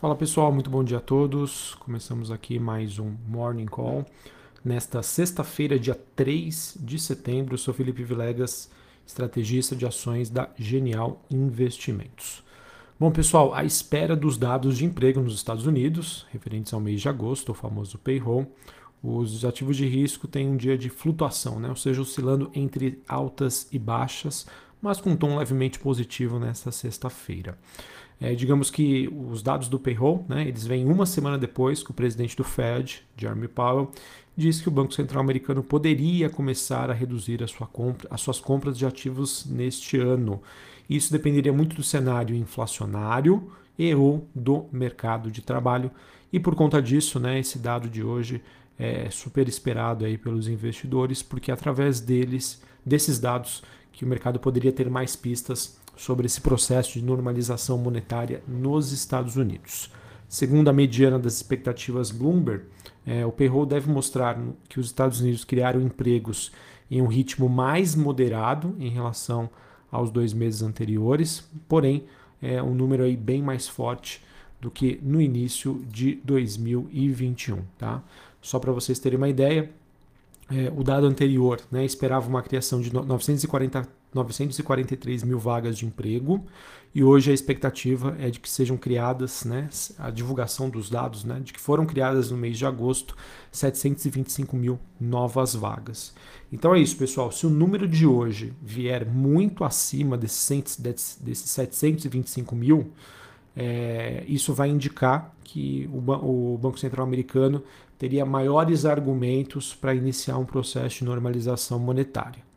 Fala pessoal, muito bom dia a todos. Começamos aqui mais um Morning Call. Nesta sexta-feira, dia 3 de setembro, eu sou Felipe Vilegas, estrategista de ações da Genial Investimentos. Bom, pessoal, à espera dos dados de emprego nos Estados Unidos, referentes ao mês de agosto, o famoso payroll, os ativos de risco têm um dia de flutuação, né? ou seja, oscilando entre altas e baixas, mas com um tom levemente positivo nesta sexta-feira. É, digamos que os dados do payroll, né, eles vêm uma semana depois que o presidente do Fed, Jeremy Powell, disse que o Banco Central Americano poderia começar a reduzir a sua compra, as suas compras de ativos neste ano. Isso dependeria muito do cenário inflacionário e ou do mercado de trabalho. E por conta disso, né, esse dado de hoje é super esperado aí pelos investidores, porque através deles, desses dados, que o mercado poderia ter mais pistas sobre esse processo de normalização monetária nos Estados Unidos. Segundo a mediana das expectativas Bloomberg, é, o payroll deve mostrar que os Estados Unidos criaram empregos em um ritmo mais moderado em relação aos dois meses anteriores, porém é um número aí bem mais forte do que no início de 2021. Tá? Só para vocês terem uma ideia, é, o dado anterior né, esperava uma criação de 940, 943 mil vagas de emprego e hoje a expectativa é de que sejam criadas, né, a divulgação dos dados, né, de que foram criadas no mês de agosto 725 mil novas vagas. Então é isso, pessoal. Se o número de hoje vier muito acima desses, desses 725 mil, é, isso vai indicar que o, o Banco Central americano teria maiores argumentos para iniciar um processo de normalização monetária.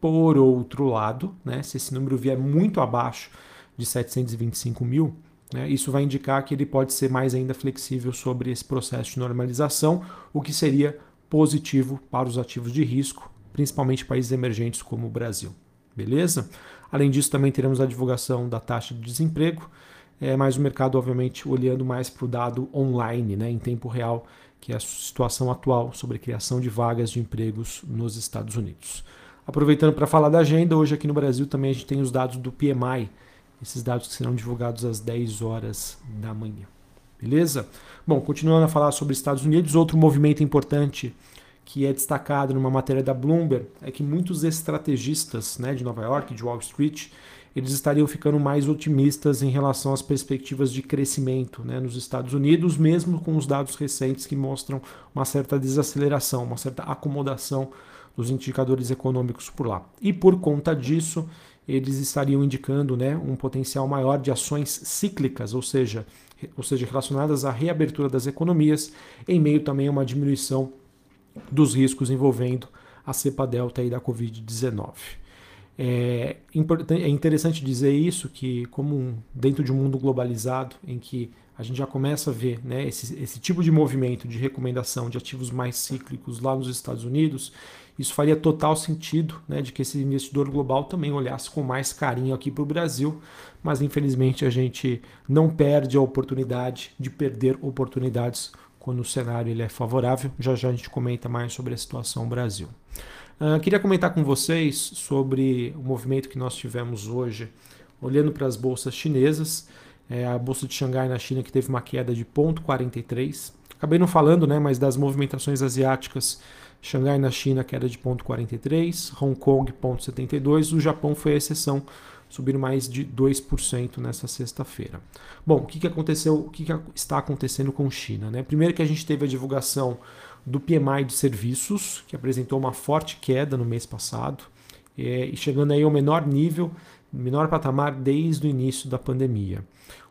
Por outro lado, né, se esse número vier muito abaixo de 725 mil, né, isso vai indicar que ele pode ser mais ainda flexível sobre esse processo de normalização, o que seria positivo para os ativos de risco, principalmente países emergentes como o Brasil. Beleza? Além disso, também teremos a divulgação da taxa de desemprego é, mas o mercado, obviamente, olhando mais para o dado online, né, em tempo real, que é a situação atual sobre a criação de vagas de empregos nos Estados Unidos. Aproveitando para falar da agenda, hoje aqui no Brasil também a gente tem os dados do PMI, esses dados que serão divulgados às 10 horas da manhã. Beleza? Bom, continuando a falar sobre Estados Unidos, outro movimento importante que é destacado numa matéria da Bloomberg é que muitos estrategistas né, de Nova York, de Wall Street, eles estariam ficando mais otimistas em relação às perspectivas de crescimento né, nos Estados Unidos, mesmo com os dados recentes que mostram uma certa desaceleração, uma certa acomodação dos indicadores econômicos por lá. E por conta disso, eles estariam indicando né, um potencial maior de ações cíclicas, ou seja, ou seja, relacionadas à reabertura das economias, em meio também a uma diminuição dos riscos envolvendo a cepa delta aí da Covid-19. É, é interessante dizer isso, que como dentro de um mundo globalizado, em que a gente já começa a ver né, esse, esse tipo de movimento de recomendação de ativos mais cíclicos lá nos Estados Unidos, isso faria total sentido né, de que esse investidor global também olhasse com mais carinho aqui para o Brasil, mas infelizmente a gente não perde a oportunidade de perder oportunidades quando o cenário ele é favorável. Já já a gente comenta mais sobre a situação Brasil. Uh, queria comentar com vocês sobre o movimento que nós tivemos hoje, olhando para as bolsas chinesas. É, a bolsa de Xangai na China que teve uma queda de 0,43. Acabei não falando, né, mas das movimentações asiáticas, Xangai na China queda de 0,43, Hong Kong 0,72, o Japão foi a exceção, subindo mais de 2% nessa sexta-feira. Bom, o que, que aconteceu, o que, que está acontecendo com China? Né? Primeiro que a gente teve a divulgação do PMI de serviços, que apresentou uma forte queda no mês passado, é, e chegando aí ao menor nível, menor patamar desde o início da pandemia.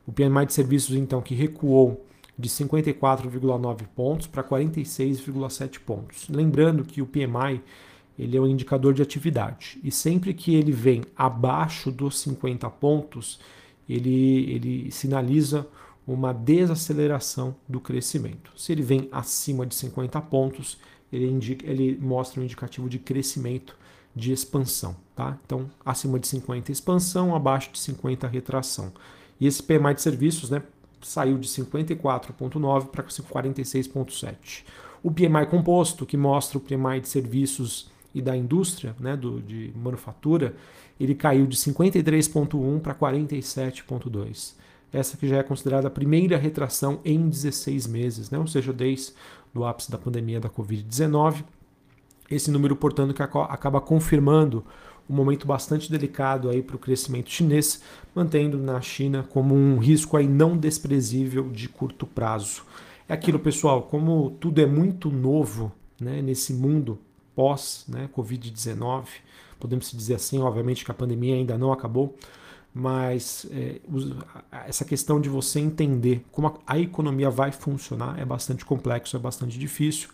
O PMI de serviços, então, que recuou de 54,9 pontos para 46,7 pontos. Lembrando que o PMI ele é um indicador de atividade e sempre que ele vem abaixo dos 50 pontos, ele, ele sinaliza uma desaceleração do crescimento. Se ele vem acima de 50 pontos, ele, indica, ele mostra um indicativo de crescimento, de expansão. Tá? Então, acima de 50 expansão, abaixo de 50 retração. E esse PMI de serviços né, saiu de 54,9 para 46,7. O PMI composto, que mostra o PMI de serviços e da indústria, né, do, de manufatura, ele caiu de 53,1 para 47,2. essa que já é considerada a primeira retração em 16 meses, né? ou seja, desde o ápice da pandemia da Covid-19. Esse número, portanto, que acaba confirmando um momento bastante delicado aí para o crescimento chinês, mantendo na China como um risco aí não desprezível de curto prazo. É aquilo, pessoal, como tudo é muito novo né, nesse mundo pós né, Covid-19, podemos dizer assim, obviamente que a pandemia ainda não acabou, mas é, essa questão de você entender como a, a economia vai funcionar é bastante complexo, é bastante difícil.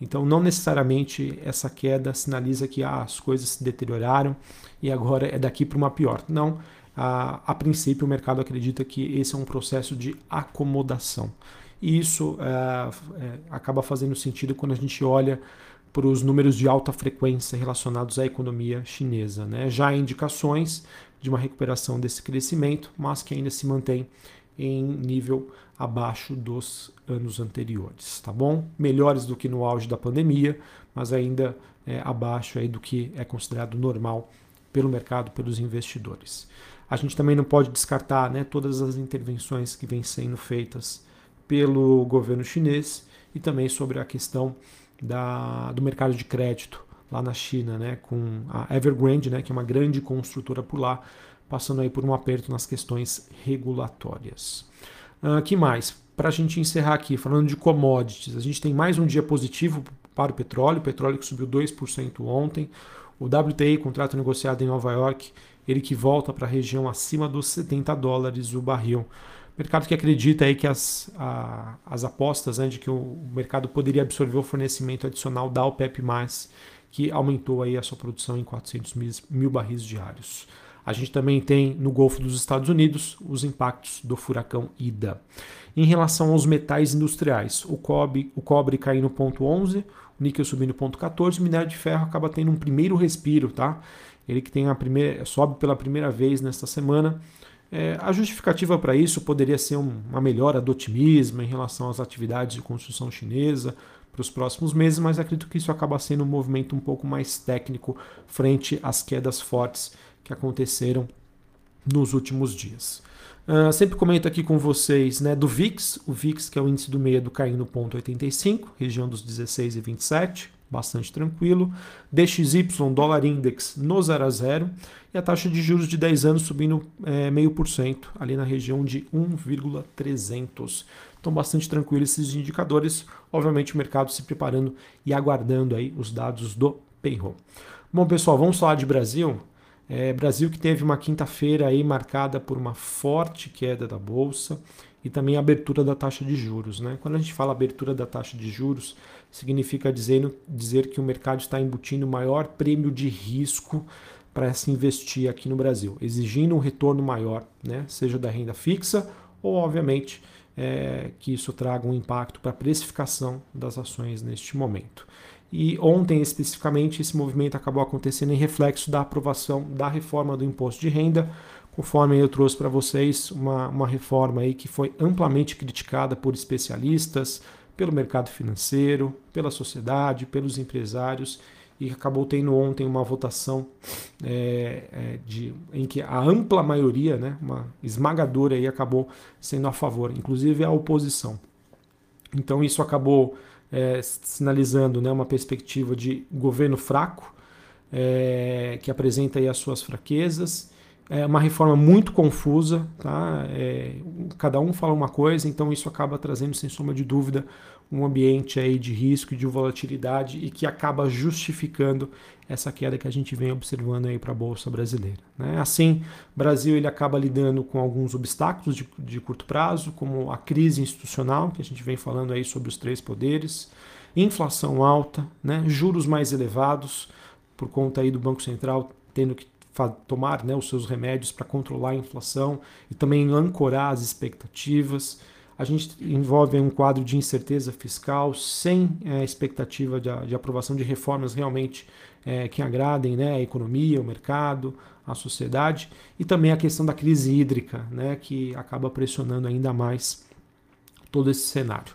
Então, não necessariamente essa queda sinaliza que ah, as coisas se deterioraram e agora é daqui para uma pior. Não, a, a, princípio o mercado acredita que esse é um processo de acomodação. E isso é, é, acaba fazendo sentido quando a gente olha para os números de alta frequência relacionados à economia chinesa. Né? Já há indicações de uma recuperação desse crescimento, mas que ainda se mantém em nível abaixo dos anos anteriores, tá bom? Melhores do que no auge da pandemia, mas ainda é, abaixo aí do que é considerado normal pelo mercado, pelos investidores. A gente também não pode descartar né, todas as intervenções que vêm sendo feitas pelo governo chinês e também sobre a questão da, do mercado de crédito lá na China, né, com a Evergrande, né, que é uma grande construtora por lá, passando aí por um aperto nas questões regulatórias. Uh, que mais? Para a gente encerrar aqui, falando de commodities, a gente tem mais um dia positivo para o petróleo, o petróleo que subiu 2% ontem, o WTI, contrato negociado em Nova York, ele que volta para a região acima dos 70 dólares o barril. Mercado que acredita aí que as, a, as apostas né, de que o mercado poderia absorver o fornecimento adicional da OPEP+, que aumentou aí a sua produção em 400 mil, mil barris diários. A gente também tem no Golfo dos Estados Unidos os impactos do furacão Ida. Em relação aos metais industriais, o cobre, o cobre caindo no ponto 11, o níquel subindo no ponto 14, o minério de ferro acaba tendo um primeiro respiro, tá? Ele que tem a primeira, sobe pela primeira vez nesta semana. É, a justificativa para isso poderia ser um, uma melhora do otimismo em relação às atividades de construção chinesa para os próximos meses, mas acredito que isso acaba sendo um movimento um pouco mais técnico frente às quedas fortes que aconteceram nos últimos dias. Uh, sempre comento aqui com vocês né, do VIX, o VIX que é o índice do medo caindo no ponto 85, região dos 16 e 27, bastante tranquilo. DXY, dólar index no 0 a 0 e a taxa de juros de 10 anos subindo é, meio por cento, ali na região de 1,300. Então bastante tranquilo esses indicadores, obviamente o mercado se preparando e aguardando aí os dados do payroll. Bom pessoal, vamos falar de Brasil. É, Brasil que teve uma quinta-feira aí marcada por uma forte queda da bolsa e também abertura da taxa de juros. Né? Quando a gente fala abertura da taxa de juros, significa dizer, dizer que o mercado está embutindo maior prêmio de risco para se investir aqui no Brasil, exigindo um retorno maior, né? seja da renda fixa ou, obviamente, é, que isso traga um impacto para a precificação das ações neste momento. E ontem, especificamente, esse movimento acabou acontecendo em reflexo da aprovação da reforma do imposto de renda, conforme eu trouxe para vocês uma, uma reforma aí que foi amplamente criticada por especialistas, pelo mercado financeiro, pela sociedade, pelos empresários e acabou tendo ontem uma votação é, é, de, em que a ampla maioria, né, uma esmagadora, aí, acabou sendo a favor, inclusive a oposição. Então isso acabou é, sinalizando né, uma perspectiva de governo fraco, é, que apresenta aí as suas fraquezas. É uma reforma muito confusa, tá? É, cada um fala uma coisa, então isso acaba trazendo, sem sombra de dúvida, um ambiente aí de risco e de volatilidade e que acaba justificando essa queda que a gente vem observando aí para a bolsa brasileira. Né? Assim, o Brasil ele acaba lidando com alguns obstáculos de, de curto prazo, como a crise institucional que a gente vem falando aí sobre os três poderes, inflação alta, né? juros mais elevados por conta aí do Banco Central tendo que tomar né, os seus remédios para controlar a inflação e também ancorar as expectativas a gente envolve um quadro de incerteza fiscal sem é, expectativa de, de, aprovação de reformas realmente é, que agradem né, a economia, o mercado, a sociedade, e também a questão da crise hídrica, né, que acaba pressionando ainda mais todo esse cenário.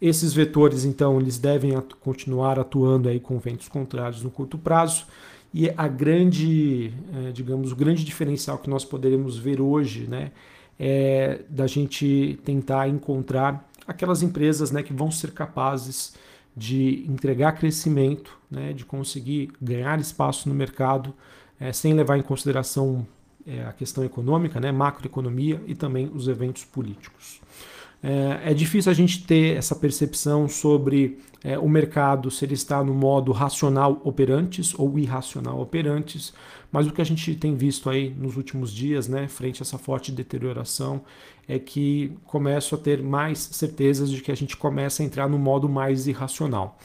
Esses vetores, então, eles devem atu continuar atuando aí com ventos contrários no curto prazo, e a grande, é, digamos, o grande diferencial que nós poderemos ver hoje, né, é da gente tentar encontrar aquelas empresas né, que vão ser capazes de entregar crescimento, né, de conseguir ganhar espaço no mercado, é, sem levar em consideração é, a questão econômica, né, macroeconomia e também os eventos políticos. É, é difícil a gente ter essa percepção sobre é, o mercado, se ele está no modo racional operantes ou irracional operantes, mas o que a gente tem visto aí nos últimos dias, né, frente a essa forte deterioração, é que começo a ter mais certezas de que a gente começa a entrar no modo mais irracional,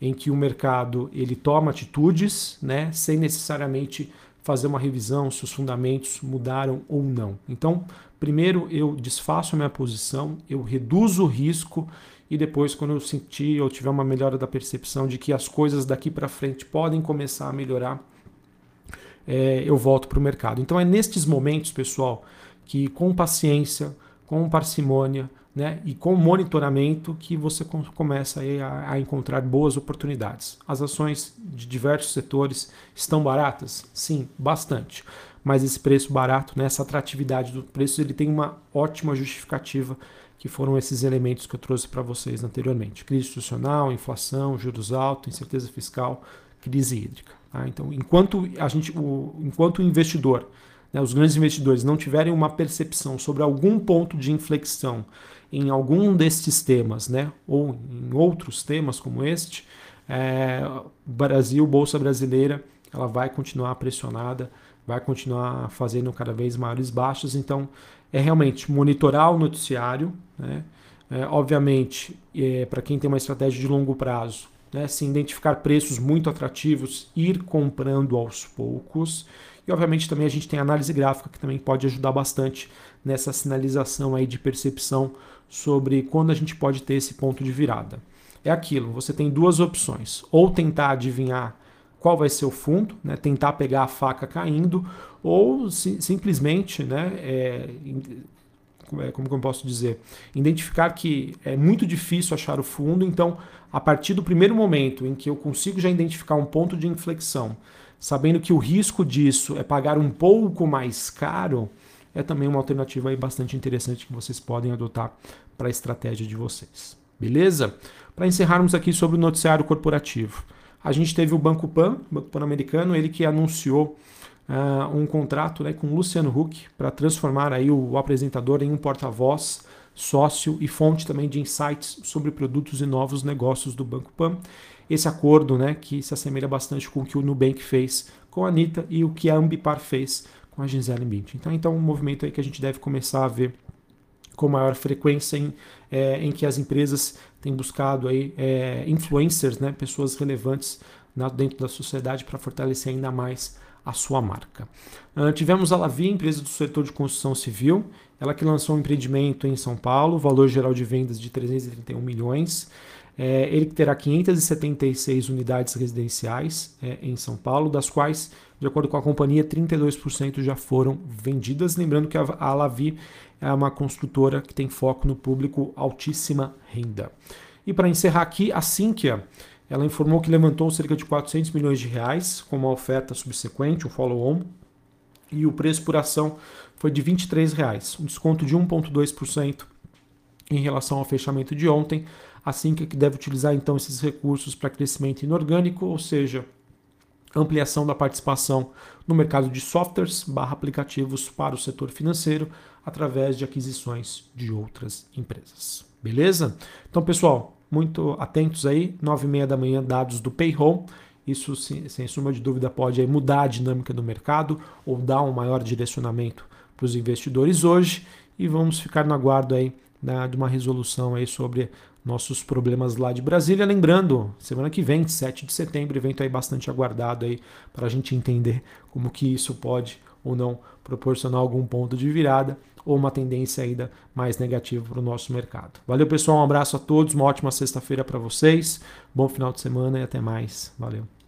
em que o mercado ele toma atitudes, né, sem necessariamente fazer uma revisão se os fundamentos mudaram ou não. Então, primeiro eu desfaço a minha posição, eu reduzo o risco e depois quando eu sentir ou tiver uma melhora da percepção de que as coisas daqui para frente podem começar a melhorar, é, eu volto para o mercado. Então é nestes momentos, pessoal, que com paciência, com parcimônia, né, e com monitoramento que você começa a, a, encontrar boas oportunidades. As ações de diversos setores estão baratas? Sim, bastante. Mas esse preço barato, né, essa atratividade do preço, ele tem uma ótima justificativa, que foram esses elementos que eu trouxe para vocês anteriormente. Crise institucional, inflação, juros altos, incerteza fiscal, crise hídrica. Tá? Então, enquanto, a gente, o, enquanto o investidor, né, os grandes investidores não tiverem uma percepção sobre algum ponto de inflexão em algum destes temas, né, ou em outros temas como este, é, Brasil, Bolsa Brasileira, ela vai continuar pressionada, vai continuar fazendo cada vez maiores baixas. Então, é realmente monitorar o noticiário, né? É, obviamente, é, para quem tem uma estratégia de longo prazo, né, se identificar preços muito atrativos, ir comprando aos poucos. E obviamente também a gente tem análise gráfica que também pode ajudar bastante nessa sinalização aí de percepção sobre quando a gente pode ter esse ponto de virada. É aquilo, você tem duas opções, ou tentar adivinhar qual vai ser o fundo, né, tentar pegar a faca caindo, ou si, simplesmente, né, é, é como eu posso dizer, identificar que é muito difícil achar o fundo, então a partir do primeiro momento em que eu consigo já identificar um ponto de inflexão, sabendo que o risco disso é pagar um pouco mais caro, é também uma alternativa aí bastante interessante que vocês podem adotar para a estratégia de vocês. Beleza? Para encerrarmos aqui sobre o noticiário corporativo. A gente teve o Banco Pan, Banco Pan-Americano, ele que anunciou uh, um contrato né, com Luciano Huck para transformar aí o apresentador em um porta-voz, sócio e fonte também de insights sobre produtos e novos negócios do Banco Pan. Esse acordo né, que se assemelha bastante com o que o Nubank fez com a Anitta e o que a Ambipar fez com a Gisele Bündchen. Então, então um movimento aí que a gente deve começar a ver com maior frequência em, é, em que as empresas têm buscado aí, é, influencers, né, pessoas relevantes na, dentro da sociedade para fortalecer ainda mais a sua marca. Uh, tivemos a Lavi, empresa do setor de construção civil, ela que lançou um empreendimento em São Paulo, valor geral de vendas de 331 milhões. É, ele terá 576 unidades residenciais é, em São Paulo, das quais, de acordo com a companhia, 32% já foram vendidas. Lembrando que a, a Lavi é uma construtora que tem foco no público altíssima renda. E para encerrar aqui, a Sinqia, ela informou que levantou cerca de 400 milhões de reais com uma oferta subsequente, um follow-on, e o preço por ação foi de 23 reais, um desconto de 1,2% em relação ao fechamento de ontem, assim que deve utilizar então esses recursos para crescimento inorgânico, ou seja, ampliação da participação no mercado de softwares barra aplicativos para o setor financeiro através de aquisições de outras empresas. Beleza? Então, pessoal, muito atentos aí, 9 e meia da manhã, dados do payroll. Isso, sem suma de dúvida, pode mudar a dinâmica do mercado ou dar um maior direcionamento para os investidores hoje. E vamos ficar no aguardo aí né, de uma resolução aí sobre nossos problemas lá de Brasília. Lembrando, semana que vem, 7 de setembro, evento aí bastante aguardado aí para a gente entender como que isso pode ou não proporcionar algum ponto de virada ou uma tendência ainda mais negativa para o nosso mercado. Valeu, pessoal. Um abraço a todos, uma ótima sexta-feira para vocês. Bom final de semana e até mais. Valeu.